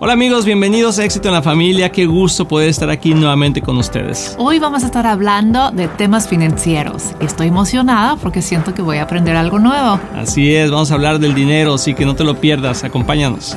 Hola amigos, bienvenidos a Éxito en la Familia. Qué gusto poder estar aquí nuevamente con ustedes. Hoy vamos a estar hablando de temas financieros. Estoy emocionada porque siento que voy a aprender algo nuevo. Así es, vamos a hablar del dinero, así que no te lo pierdas. Acompáñanos.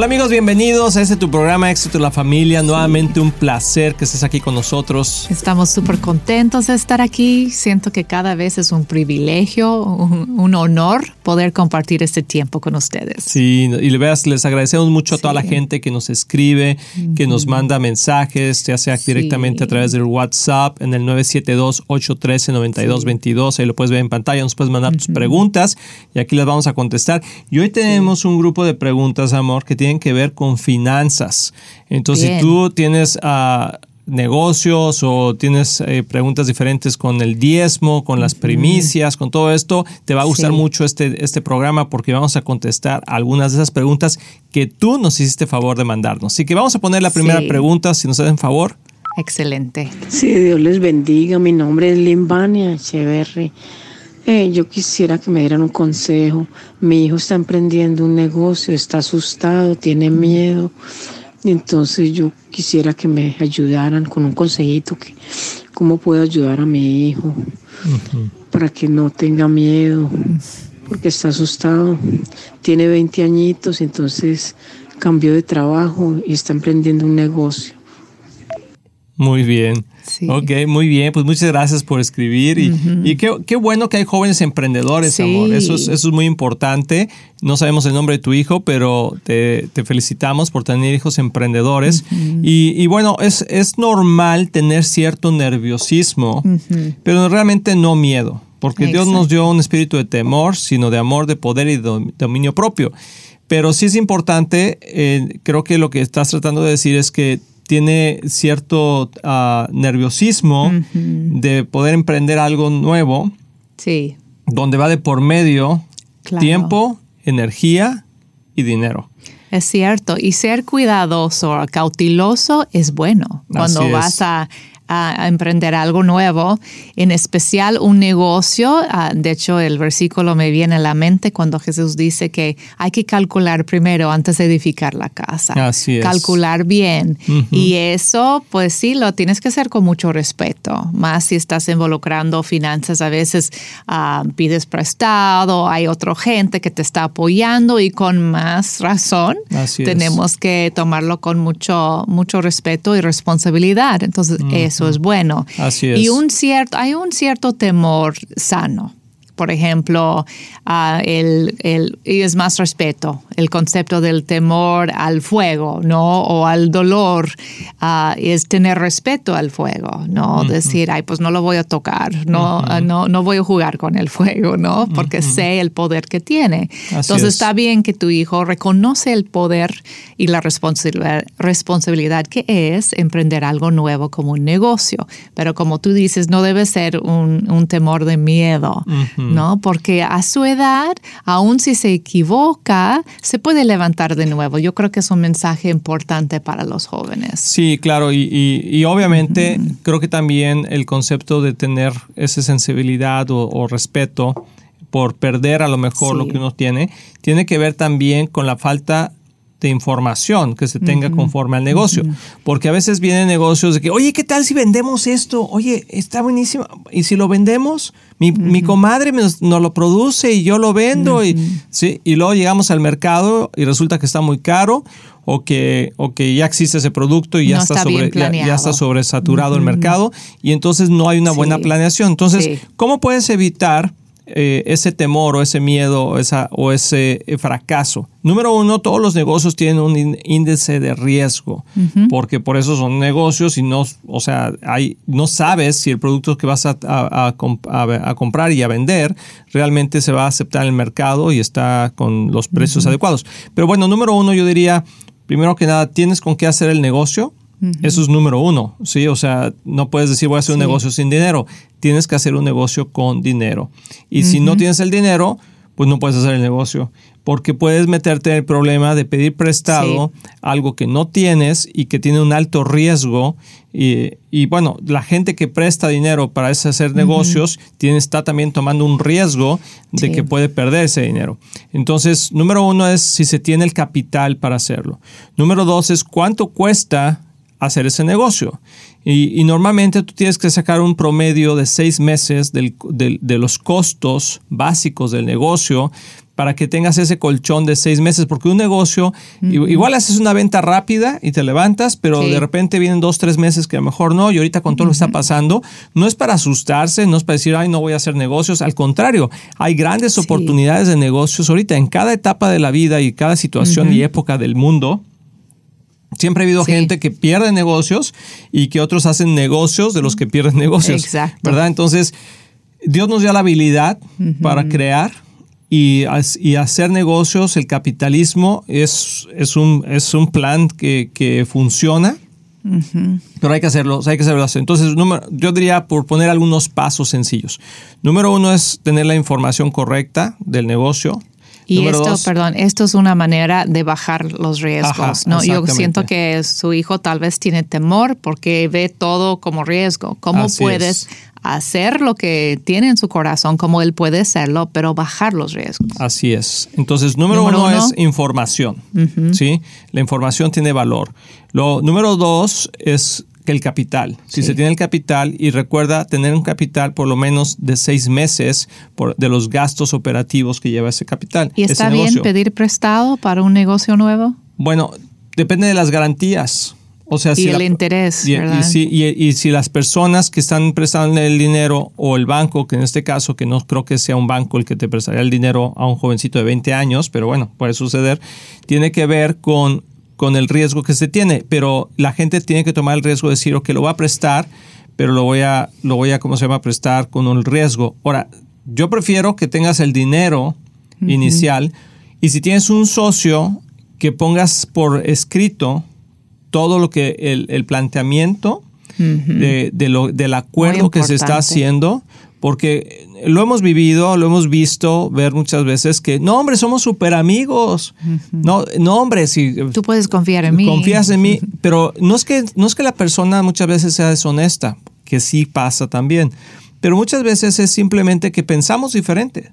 Hola amigos, bienvenidos a este tu programa Éxito en la Familia. Nuevamente un placer que estés aquí con nosotros. Estamos súper contentos de estar aquí. Siento que cada vez es un privilegio, un, honor poder compartir este tiempo con ustedes. Sí, y veas, les agradecemos mucho a toda la gente que nos escribe, que nos manda mensajes, ya sea directamente a través del WhatsApp en el 972-813-9222. Ahí lo puedes ver en pantalla, nos puedes mandar tus preguntas y aquí las vamos a contestar. Y hoy tenemos un grupo de preguntas, amor, que tienen que ver con finanzas. Entonces, si tú tienes uh, negocios o tienes eh, preguntas diferentes con el diezmo, con las primicias, con todo esto, te va a gustar mucho este, este programa porque vamos a contestar algunas de esas preguntas que tú nos hiciste favor de mandarnos. Así que vamos a poner la primera pregunta, si nos hacen favor. Excelente. Sí, Dios les bendiga. Mi nombre es Limbania Echeverry. Eh, yo quisiera que me dieran un consejo. Mi hijo está emprendiendo un negocio, está asustado, tiene miedo. Entonces yo quisiera que me ayudaran con un consejito, que cómo puedo ayudar a mi hijo para que no tenga miedo, porque está asustado. Tiene 20 añitos, entonces cambió de trabajo y está emprendiendo un negocio. Muy bien. Ok, muy bien. Pues muchas gracias por escribir. Y, qué, bueno que hay jóvenes emprendedores, amor. Eso es, eso es muy importante. No sabemos el nombre de tu hijo, pero te, felicitamos por tener hijos emprendedores. y, bueno, es, es normal tener cierto nerviosismo, pero realmente no miedo. Porque Dios nos dio un espíritu de temor, sino de amor, de poder y de dominio propio. Pero sí es importante, eh, creo que lo que estás tratando de decir es que tiene cierto ah, nerviosismo de poder emprender algo nuevo. Sí. Donde va de por medio tiempo, energía y dinero. Es cierto, y ser cuidadoso, cauteloso es bueno. Cuando vas a a, emprender algo nuevo, en especial un negocio. Ah, de hecho, el versículo me viene a la mente cuando Jesús dice que hay que calcular primero antes de edificar la casa. Así es. Calcular bien. Y eso, pues sí, lo tienes que hacer con mucho respeto. Más si estás involucrando finanzas, a veces ah, pides prestado, hay otra gente que te está apoyando y con más razón tenemos que tomarlo con mucho, mucho respeto y responsabilidad. Entonces, eso es bueno. Así es. Y un cierto, hay un cierto temor sano por ejemplo, uh, el, el, y es más respeto, el concepto del temor al fuego, ¿no? O al dolor, uh, es tener respeto al fuego, ¿no? Decir, ay, pues no lo voy a tocar, no, no, no voy a jugar con el fuego, ¿no? Porque sé el poder que tiene. Entonces está bien que tu hijo reconoce el poder y la responsabilidad, responsabilidad que es emprender algo nuevo como un negocio. Pero como tú dices, no debe ser un, un temor de miedo. ¿No? Porque a su edad, aun si se equivoca, se puede levantar de nuevo. Yo creo que es un mensaje importante para los jóvenes. Sí, claro, y, obviamente creo que también el concepto de tener esa sensibilidad o, respeto por perder a lo mejor lo que uno tiene, tiene que ver también con la falta de información que se tenga conforme al negocio. Porque a veces vienen negocios de que, oye, ¿qué tal si vendemos esto? Oye, está buenísimo. ¿Y si lo vendemos? Mi, comadre nos, lo produce y yo lo vendo. y, ¿sí? y luego llegamos al mercado y resulta que está muy caro o que, o que ya existe ese producto y ya, está, sobre, ya, está sobresaturado el mercado y entonces no hay una buena planeación. Entonces, ¿cómo puedes evitar eh, ese temor o ese miedo o, esa, o ese eh, fracaso? Número uno, todos los negocios tienen un índice de riesgo, porque por eso son negocios y no, o sea, hay, no sabes si el producto que vas a, a, comprar y a vender realmente se va a aceptar en el mercado y está con los precios adecuados. Pero bueno, número uno, yo diría, primero que nada, tienes con qué hacer el negocio. Eso es número uno, ¿sí? O sea, no puedes decir voy a hacer un negocio sin dinero. Tienes que hacer un negocio con dinero. Y si no tienes el dinero, pues no puedes hacer el negocio. Porque puedes meterte en el problema de pedir prestado algo que no tienes y que tiene un alto riesgo. Y, bueno, la gente que presta dinero para hacer negocios tiene, está también tomando un riesgo de que puede perder ese dinero. Entonces, número uno es si se tiene el capital para hacerlo. Número dos es cuánto cuesta hacer ese negocio. Y, normalmente tú tienes que sacar un promedio de seis meses de los costos básicos del negocio para que tengas ese colchón de seis meses, porque un negocio, igual haces una venta rápida y te levantas, pero de repente vienen dos, tres meses que a lo mejor no, y ahorita con todo lo que está pasando, no es para asustarse, no es para decir, ay, no voy a hacer negocios, al contrario, hay grandes oportunidades de negocios ahorita en cada etapa de la vida y cada situación y época del mundo Siempre ha habido gente que pierde negocios y que otros hacen negocios de los que pierden negocios. Exacto. ¿Verdad? Entonces, Dios nos dio la habilidad para crear y, hacer negocios. El capitalismo es, es, un, es un plan que, funciona. Pero hay que hacerlo, hay que hacerlo. Entonces, número, yo diría por poner algunos pasos sencillos. Número uno es tener la información correcta del negocio. Y esto, perdón, esto es una manera de bajar los riesgos. ¿no? Yo siento que su hijo tal vez tiene temor porque ve todo como riesgo. ¿Cómo puedes hacer lo que tiene en su corazón como él puede hacerlo, pero bajar los riesgos? Así es. Entonces, número, uno, es información. ¿sí? La información tiene valor. Lo número dos es que el capital. Si se tiene el capital y recuerda tener un capital por lo menos de seis meses por, de los gastos operativos que lleva ese capital. ¿Y está bien pedir prestado para un negocio nuevo? Bueno, depende de las garantías. O sea, y si el interés. Y, y, si, y, si, las personas que están prestando el dinero o el banco, que en este caso, que no creo que sea un banco el que te prestaría el dinero a un jovencito de 20 años, pero bueno, puede suceder, tiene que ver con con el riesgo que se tiene, pero la gente tiene que tomar el riesgo de decir, ok, lo voy a prestar, pero lo voy a, lo voy a, ¿cómo se llama?, prestar con un riesgo. Ahora, yo prefiero que tengas el dinero inicial y si tienes un socio, que pongas por escrito todo lo que el, planteamiento de, lo, del acuerdo que se está haciendo porque lo hemos vivido, lo hemos visto ver muchas veces que, no, hombre, somos súper amigos. No, no, hombre, si... Tú puedes confiar en mí. Confías en mí, pero no es, que, no es que la persona muchas veces sea deshonesta, que sí pasa también, pero muchas veces es simplemente que pensamos diferente.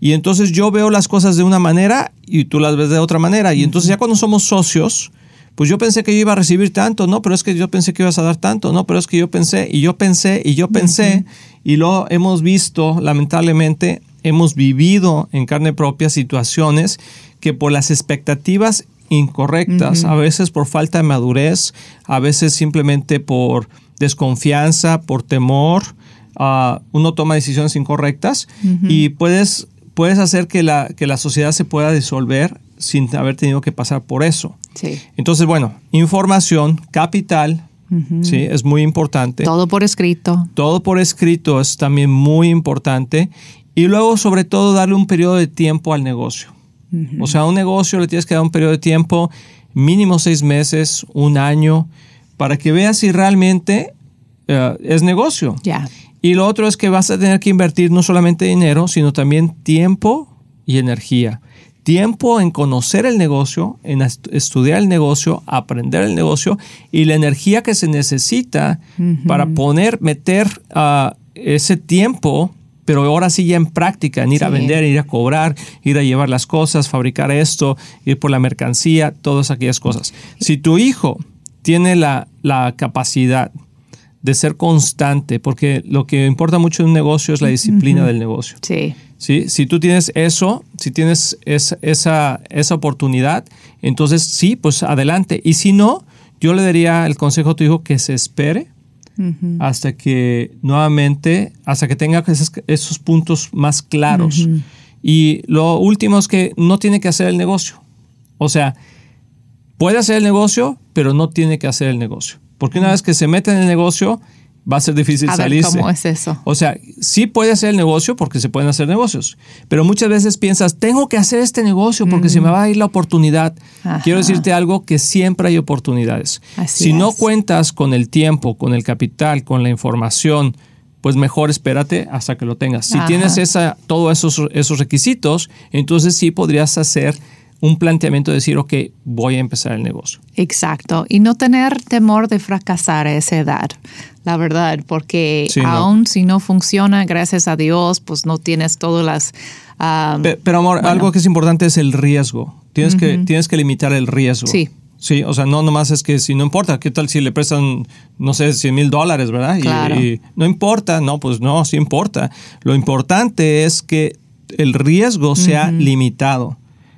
Y entonces yo veo las cosas de una manera y tú las ves de otra manera. Y entonces ya cuando somos socios, pues yo pensé que yo iba a recibir tanto, no, pero es que yo pensé que ibas a dar tanto, no, pero es que yo pensé y yo pensé y yo pensé y lo hemos visto, lamentablemente, hemos vivido en carne propia situaciones que por las expectativas incorrectas, a veces por falta de madurez, a veces simplemente por desconfianza, por temor, uh, uno toma decisiones incorrectas y puedes, puedes hacer que la, que la sociedad se pueda disolver sin haber tenido que pasar por eso. Entonces, bueno, información, capital, ¿sí? es muy importante. Todo por escrito. Todo por escrito es también muy importante. Y luego, sobre todo, darle un periodo de tiempo al negocio. O sea, a un negocio le tienes que dar un periodo de tiempo, mínimo seis meses, un año, para que veas si realmente eh, es negocio. Ya. Y lo otro es que vas a tener que invertir no solamente dinero, sino también tiempo y energía tiempo en conocer el negocio, en estudiar el negocio, aprender el negocio y la energía que se necesita para poner, meter uh, ese tiempo, pero ahora sí ya en práctica, en ir a vender, ir a cobrar, ir a llevar las cosas, fabricar esto, ir por la mercancía, todas aquellas cosas. Si tu hijo tiene la, la capacidad de ser constante, porque lo que importa mucho en un negocio es la disciplina del negocio. Sí. ¿Sí? Si tú tienes eso, si tienes esa, esa oportunidad, entonces sí, pues adelante. Y si no, yo le daría el consejo a tu hijo que se espere hasta que nuevamente, hasta que tenga esos, puntos más claros. Y lo último es que no tiene que hacer el negocio. O sea, puede hacer el negocio, pero no tiene que hacer el negocio. Porque una vez que se mete en el negocio, va a ser difícil a salirse. Ver, ¿Cómo es eso? O sea, sí puede hacer el negocio porque se pueden hacer negocios, pero muchas veces piensas, tengo que hacer este negocio porque se me va a ir la oportunidad. Quiero decirte algo que siempre hay oportunidades. si no cuentas con el tiempo, con el capital, con la información, pues mejor espérate hasta que lo tengas. Si tienes esa, todos esos, esos requisitos, entonces sí podrías hacer un planteamiento de decir, ok, voy a empezar el negocio. Exacto. Y no tener temor de fracasar a esa edad, la verdad, porque aún si no funciona, gracias a Dios, pues no tienes todas las... Ah, pero, amor, algo que es importante es el riesgo. Tienes, que, tienes que limitar el riesgo. Sí. Sí, o sea, no nomás es que si no importa, ¿qué tal si le prestan, no sé, 100 mil dólares, ¿verdad? Y, no importa, no, pues no, sí importa. Lo importante es que el riesgo sea limitado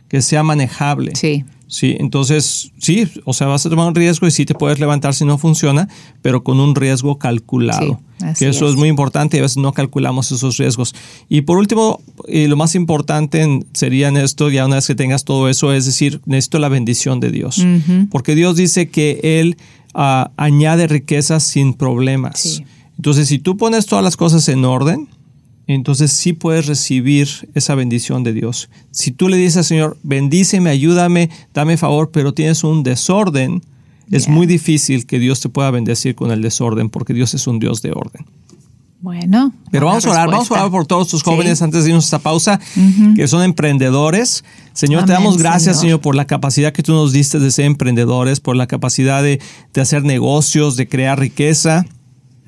que sea manejable. Sí. Sí, entonces, sí, o sea, vas a tomar un riesgo y sí te puedes levantar si no funciona, pero con un riesgo calculado. que eso es. muy importante y a veces no calculamos esos riesgos. Y por último, y lo más importante sería en esto, ya una vez que tengas todo eso, es decir, necesito la bendición de Dios. Porque Dios dice que Él ah, añade riquezas sin problemas. Entonces, si tú pones todas las cosas en orden, entonces sí puedes recibir esa bendición de Dios. Si tú le dices al Señor, bendíceme, ayúdame, dame favor, pero tienes un desorden, es muy difícil que Dios te pueda bendecir con el desorden, porque Dios es un Dios de orden. Bueno. Pero vamos a orar, vamos a orar por todos tus jóvenes antes de irnos a esta pausa, que son emprendedores. Señor, te damos gracias, Señor. por la capacidad que tú nos diste de ser emprendedores, por la capacidad de, de hacer negocios, de crear riqueza.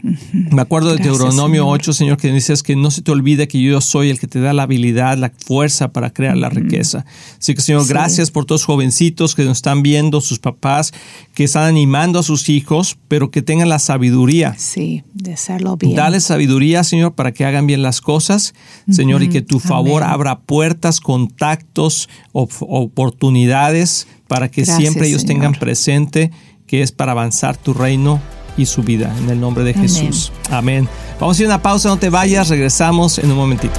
Me acuerdo de Deuteronomio 8, Señor, que dices que no se te olvide que yo soy el que te da la habilidad, la fuerza para crear la riqueza. Así que, Señor, gracias por todos los jovencitos que nos están viendo, sus papás, que están animando a sus hijos, pero que tengan la sabiduría. Sí, de hacerlo bien. Dale sabiduría, Señor, para que hagan bien las cosas, Señor, y que tu favor abra puertas, contactos, oportunidades para que siempre ellos tengan presente que es para avanzar tu reino y su vida. En el nombre de Jesús. Amén. Vamos a ir a una pausa, no te vayas, regresamos en un momentito.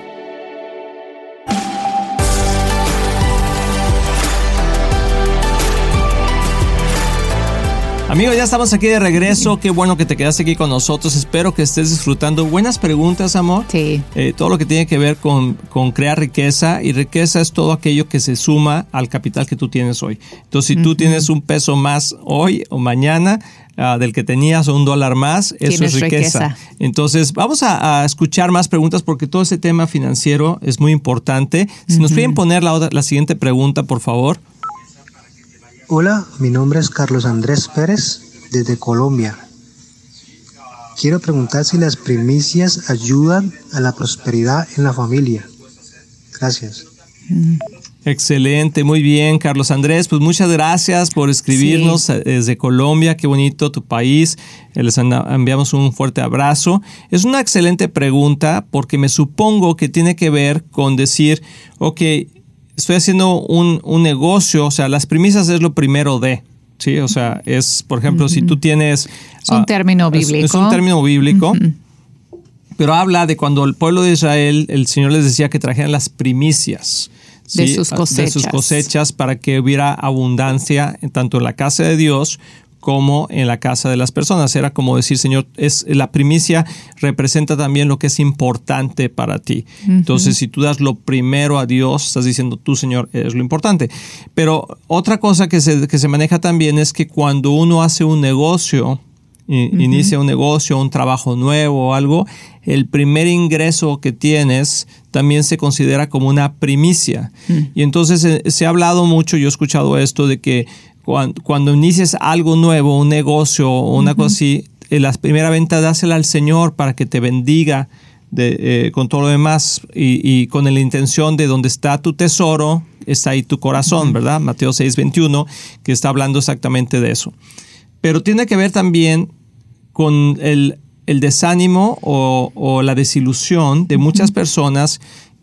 Amigos, ya estamos aquí de regreso. Qué bueno que te quedaste aquí con nosotros. Espero que estés disfrutando. Buenas preguntas, amor. Sí. Eh, todo lo que tiene que ver con, con, crear riqueza. Y riqueza es todo aquello que se suma al capital que tú tienes hoy. Entonces, si tú tienes un peso más hoy o mañana, ah, del que tenías o un dólar más, eso es riqueza. Entonces, vamos a, escuchar más preguntas porque todo ese tema financiero es muy importante. Si nos pueden poner la, la siguiente pregunta, por favor. Hola, mi nombre es Carlos Andrés Pérez desde Colombia. Quiero preguntar si las primicias ayudan a la prosperidad en la familia. Gracias. Excelente, muy bien, Carlos Andrés. Pues muchas gracias por escribirnos eh, desde Colombia. Qué bonito tu país. Eh, les enviamos un fuerte abrazo. Es una excelente pregunta porque me supongo que tiene que ver con decir, ok, estoy haciendo un, negocio, o sea, las premisas es lo primero de, ¿sí? O sea, es, por ejemplo, si tú tienes... Es un ah, término bíblico. Es, un término bíblico. Pero habla de cuando el pueblo de Israel, el Señor les decía que trajeran las primicias. De sus cosechas. De sus cosechas para que hubiera abundancia tanto en la casa de Dios como en la casa de las personas. Era como decir, Señor, es la primicia representa también lo que es importante para ti. Entonces, si tú das lo primero a Dios, estás diciendo tú, Señor, es lo importante. Pero otra cosa que se, que se maneja también es que cuando uno hace un negocio, inicia un negocio, un trabajo nuevo o algo, el primer ingreso que tienes también se considera como una primicia. Y entonces se, se, ha hablado mucho, yo he escuchado esto, de que cuando, cuando inicias algo nuevo, un negocio o una cosa así, eh, la primera venta dásela al Señor para que te bendiga de, eh, con todo lo demás y, y, con la intención de donde está tu tesoro, está ahí tu corazón, ¿verdad? Mateo 6, 21, que está hablando exactamente de eso. Pero tiene que ver también con el, el desánimo o, o, la desilusión de muchas personas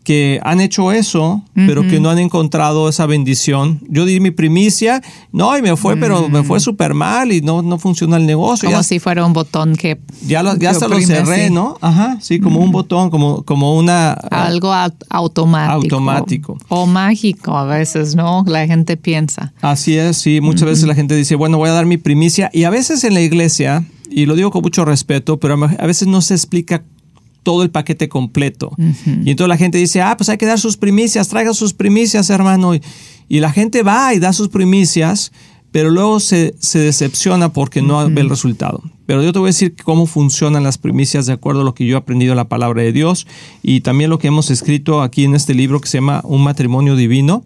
que han hecho eso, pero que no han encontrado esa bendición. Yo di mi primicia, no, y me fue, pero me fue súper mal y no, no funciona el negocio. Como ya, si fuera un botón que... Ya, lo, ya hasta lo cerré, sí. ¿no? Ajá, sí, como un botón, como, como una... Algo automático. Automático. O mágico a veces, ¿no? La gente piensa. Así es, sí. Muchas veces la gente dice, bueno, voy a dar mi primicia. Y a veces en la iglesia, y lo digo con mucho respeto, pero a veces no se explica todo el paquete completo. Uh -huh. Y entonces la gente dice, ah, pues hay que dar sus primicias, traiga sus primicias, hermano. Y, y, la gente va y da sus primicias, pero luego se, se decepciona porque no uh -huh. ve el resultado. Pero yo te voy a decir cómo funcionan las primicias de acuerdo a lo que yo he aprendido en la palabra de Dios y también lo que hemos escrito aquí en este libro que se llama Un matrimonio divino.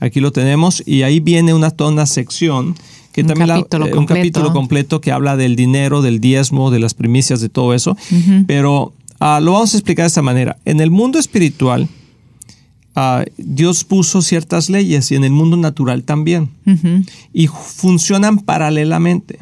Aquí lo tenemos y ahí viene una toda una sección que un también capítulo la, eh, un capítulo completo que habla del dinero, del diezmo, de las primicias, de todo eso. Uh -huh. Pero Uh, lo vamos a explicar de esta manera. En el mundo espiritual, uh, Dios puso ciertas leyes y en el mundo natural también. Uh -huh. Y funcionan paralelamente.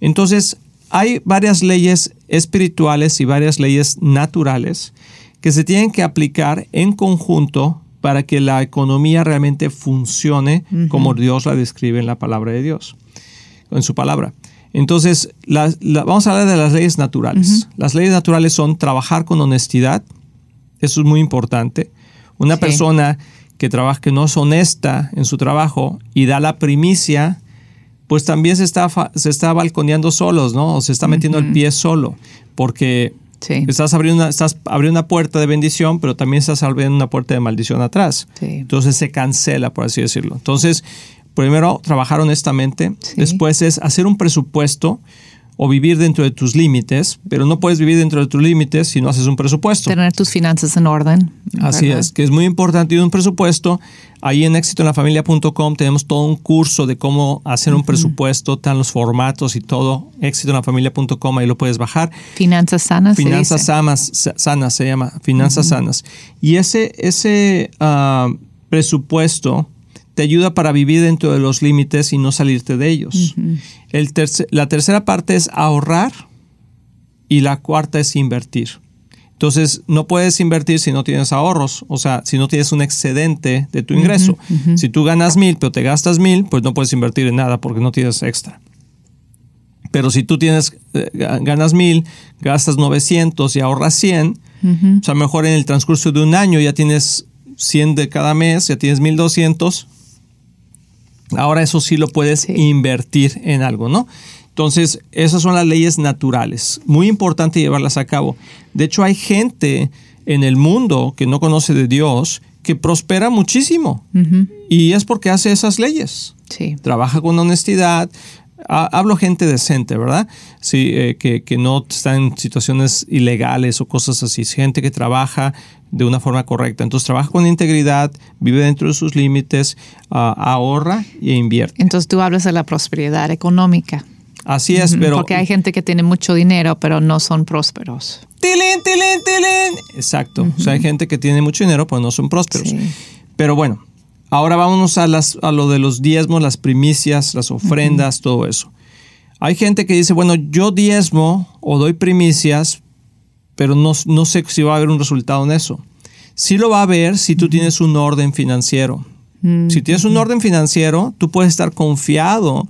Entonces, hay varias leyes espirituales y varias leyes naturales que se tienen que aplicar en conjunto para que la economía realmente funcione -huh. como Dios la describe en la palabra de Dios, en su palabra. Entonces, la, la, vamos a hablar de las leyes naturales. Uh -huh. Las leyes naturales son trabajar con honestidad. Eso es muy importante. Una sí. persona que trabaja, que no es honesta en su trabajo y da la primicia, pues también se está, se está balconeando solos, ¿no? O se está metiendo uh -huh. el pie solo. Porque sí. estás, abriendo una, estás abriendo una puerta de bendición, pero también estás abriendo una puerta de maldición atrás. Sí. Entonces se cancela, por así decirlo. Entonces, primero trabajar honestamente, Sí. después es hacer un presupuesto o vivir dentro de tus límites, pero no puedes vivir dentro de tus límites si no haces un presupuesto. Tener tus finanzas en orden. Así ¿verdad? es, que es muy importante y un presupuesto. Ahí en éxitoenlafamilia.com tenemos todo un curso de cómo hacer un presupuesto, están los formatos y todo. éxitoenlafamilia.com, ahí lo puedes bajar. Finanzas sanas. Finanzas sanas, sa- sanas se llama, finanzas sanas. Y ese, ese ah, presupuesto te ayuda para vivir dentro de los límites y no salirte de ellos. El terce- la tercera parte es ahorrar y la cuarta es invertir. Entonces, no puedes invertir si no tienes ahorros, o sea, si no tienes un excedente de tu ingreso. Si tú ganas mil, pero te gastas mil, pues no puedes invertir en nada porque no tienes extra. Pero si tú tienes, eh, ganas mil, gastas 900 y ahorras 100, o sea, mejor en el transcurso de un año ya tienes 100 de cada mes, ya tienes 1200. Ahora eso sí lo puedes Sí. invertir en algo, ¿no? Entonces, esas son las leyes naturales. Muy importante llevarlas a cabo. De hecho, hay gente en el mundo que no conoce de Dios que prospera muchísimo. Y es porque hace esas leyes Sí. trabaja con honestidad. Ha- Hablo gente decente, ¿verdad? Sí, eh, que, que no está en situaciones ilegales o cosas así. Gente que trabaja de una forma correcta. Entonces trabaja con integridad, vive dentro de sus límites, ah, ahorra e invierte. Entonces tú hablas de la prosperidad económica. Así es, pero... Porque hay gente que tiene mucho dinero, pero no son prósperos. ¡Tilín, tilín, tilín! Exacto. O sea, hay gente que tiene mucho dinero, pero no son prósperos. Sí. Pero bueno, ahora vámonos a, las, a lo de los diezmos, las primicias, las ofrendas, todo eso. Hay gente que dice, bueno, yo diezmo o doy primicias, pero no, no sé si va a haber un resultado en eso. Sí lo va a haber si tú tienes un orden financiero. Si tienes un orden financiero, tú puedes estar confiado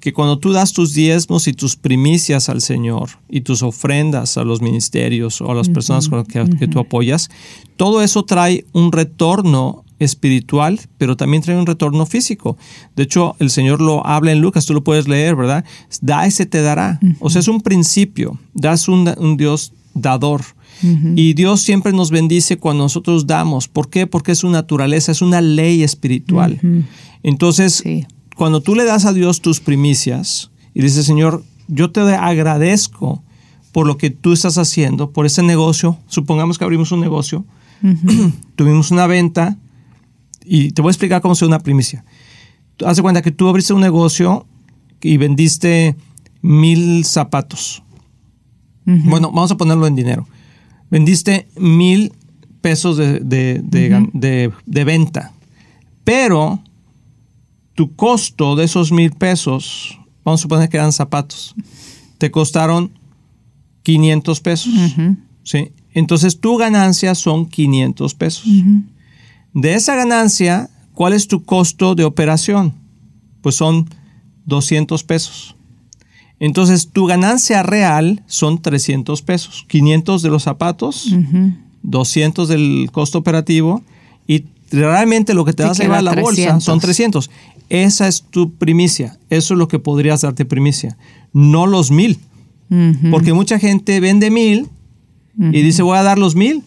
que cuando tú das tus diezmos y tus primicias al Señor y tus ofrendas a los ministerios o a las personas con las que, que tú apoyas, todo eso trae un retorno espiritual, pero también trae un retorno físico. De hecho, el Señor lo habla en Lucas, tú lo puedes leer, ¿verdad? Da ese te dará. O sea, es un principio. Das un, un Dios dador. Y Dios siempre nos bendice cuando nosotros damos. ¿Por qué? Porque es su naturaleza, es una ley espiritual. Entonces, cuando tú le das a Dios tus primicias y dices, Señor, yo te agradezco por lo que tú estás haciendo, por ese negocio, supongamos que abrimos un negocio, tuvimos una venta, y te voy a explicar cómo se una primicia. Haz de cuenta que tú abriste un negocio y vendiste mil zapatos. Bueno, vamos a ponerlo en dinero. Vendiste mil pesos de, de, venta. Pero tu costo de esos mil pesos, vamos a suponer que eran zapatos, te costaron 500 pesos. ¿sí? Entonces tu ganancia son 500 pesos. De esa ganancia, ¿cuál es tu costo de operación? Pues son 200 pesos. Entonces, tu ganancia real son 300 pesos. 500 de los zapatos, 200 del costo operativo y realmente lo que te vas a llevar a la bolsa son 300. Esa es tu primicia. Eso es lo que podrías darte primicia. No los mil. Porque mucha gente vende mil y dice voy a dar los mil.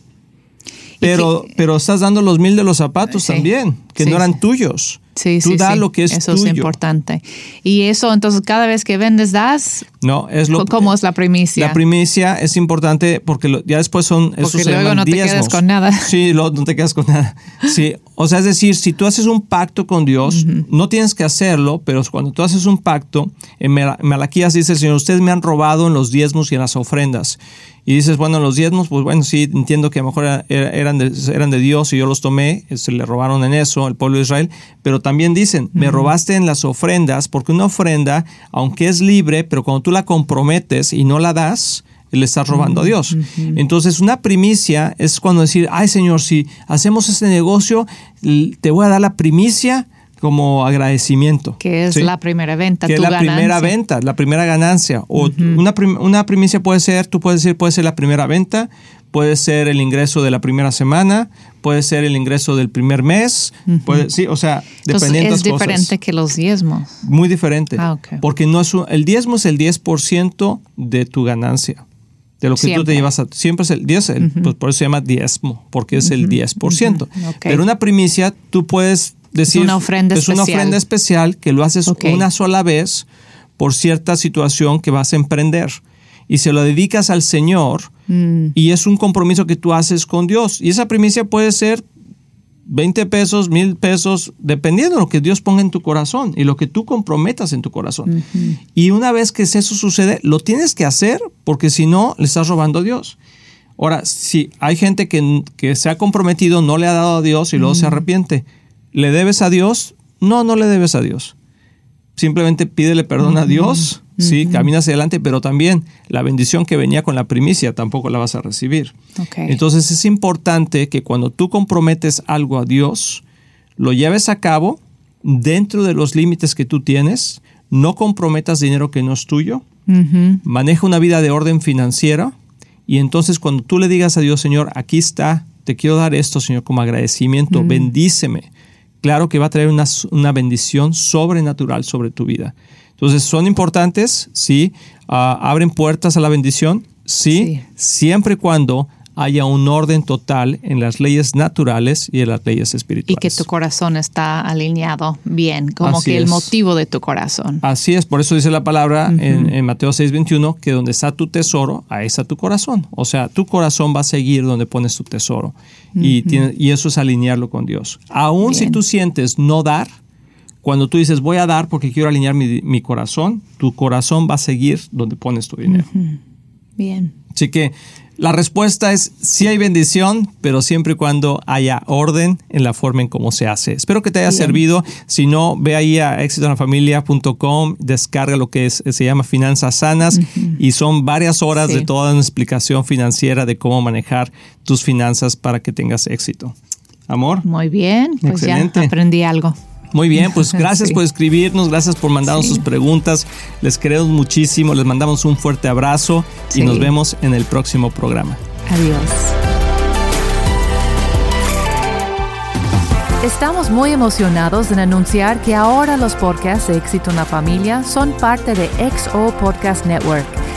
Pero, pero estás dando los mil de los zapatos también, que no eran tuyos. Sí, Tú da lo que es Eso es importante. Y eso, entonces, cada vez que vendes, das. No, es lo. ¿Cómo es la primicia? La primicia es importante porque ya después son. Porque luego no te quedas con nada. Sí, luego no te quedas con nada. Sí, o sea, es decir, si tú haces un pacto con Dios, no tienes que hacerlo, pero cuando tú haces un pacto, en Malaquías dice el Señor, ustedes me han robado en los diezmos y en las ofrendas y dices, bueno, los diezmos, pues bueno, sí, entiendo que a lo mejor eran de, eran de Dios y yo los tomé, se le robaron en eso al pueblo de Israel, pero también dicen, me robaste en las ofrendas, porque una ofrenda, aunque es libre, pero cuando tú la comprometes y no la das, le estás robando a Dios. Entonces, una primicia es cuando decir, ay Señor, si hacemos este negocio, te voy a dar la primicia como agradecimiento. Que es la primera venta. Que es la primera venta, la primera ganancia. O una, una, primicia puede ser, tú puedes decir, puede ser la primera venta, puede ser el ingreso de la primera semana, puede ser el ingreso del primer mes, puede, sí, o sea, dependiendo Es diferente que los diezmos. Muy diferente. Ah, Porque no es el diezmo es el 10% de tu ganancia. De lo que tú te llevas a. Siempre es el 10, pues por eso se llama diezmo, porque es el 10%. Pero una primicia, tú puedes decir, es una ofrenda es especial. una ofrenda especial que lo haces una sola vez por cierta situación que vas a emprender y se lo dedicas al Señor mm. y es un compromiso que tú haces con Dios. Y esa primicia puede ser 20 pesos, mil pesos, dependiendo de lo que Dios ponga en tu corazón y lo que tú comprometas en tu corazón. Y una vez que eso sucede, lo tienes que hacer porque si no, le estás robando a Dios. Ahora, si hay gente que, que se ha comprometido, no le ha dado a Dios y luego se arrepiente, ¿Le debes a Dios? No, no le debes a Dios. Simplemente pídele perdón a Dios, sí, caminas adelante, pero también la bendición que venía con la primicia tampoco la vas a recibir. Entonces es importante que cuando tú comprometes algo a Dios, lo lleves a cabo dentro de los límites que tú tienes, no comprometas dinero que no es tuyo, maneja una vida de orden financiera y entonces cuando tú le digas a Dios, Señor, aquí está, te quiero dar esto, Señor, como agradecimiento, bendíceme claro que va a traer una, bendición sobrenatural sobre tu vida. Entonces, ¿son importantes? Sí. Ah, ¿Abren puertas a la bendición? Sí, siempre y cuando haya un orden total en las leyes naturales y en las leyes espirituales. Y que tu corazón está alineado bien, como que el motivo de tu corazón. Así es, por eso dice la palabra en, en, Mateo 6:21 que donde está tu tesoro, ahí está tu corazón. O sea, tu corazón va a seguir donde pones tu tesoro. y, y, eso es alinearlo con Dios. Aún si tú sientes no dar, cuando tú dices voy a dar porque quiero alinear mi, mi corazón, tu corazón va a seguir donde pones tu dinero. Bien. Así que la respuesta es sí hay bendición, pero siempre y cuando haya orden en la forma en cómo se hace. Espero que te haya servido. Si no, ve ahí a exitoenlafamilia.com, descarga lo que es, se llama Finanzas Sanas y son varias horas de toda una explicación financiera de cómo manejar tus finanzas para que tengas éxito. Amor. Muy bien, pues ya aprendí algo. Muy bien, pues gracias por escribirnos, gracias por mandarnos sus preguntas. Les queremos muchísimo, les mandamos un fuerte abrazo y nos vemos en el próximo programa. Adiós. Estamos muy emocionados en anunciar que ahora los podcasts de Éxito en la Familia son parte de XO Podcast Network,